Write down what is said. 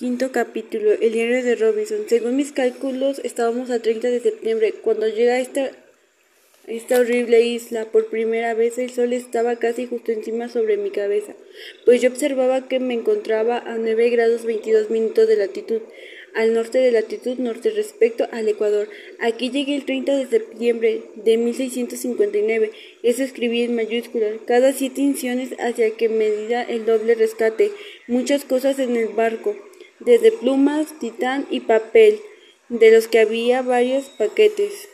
Quinto capítulo. El diario de Robinson. Según mis cálculos, estábamos a 30 de septiembre, cuando llega esta, esta horrible isla. Por primera vez el sol estaba casi justo encima sobre mi cabeza, pues yo observaba que me encontraba a 9 grados 22 minutos de latitud, al norte de latitud norte respecto al Ecuador. Aquí llegué el 30 de septiembre de 1659. Eso escribí en mayúsculas. Cada siete inciones hacia que me diera el doble rescate. Muchas cosas en el barco desde plumas, titán y papel, de los que había varios paquetes.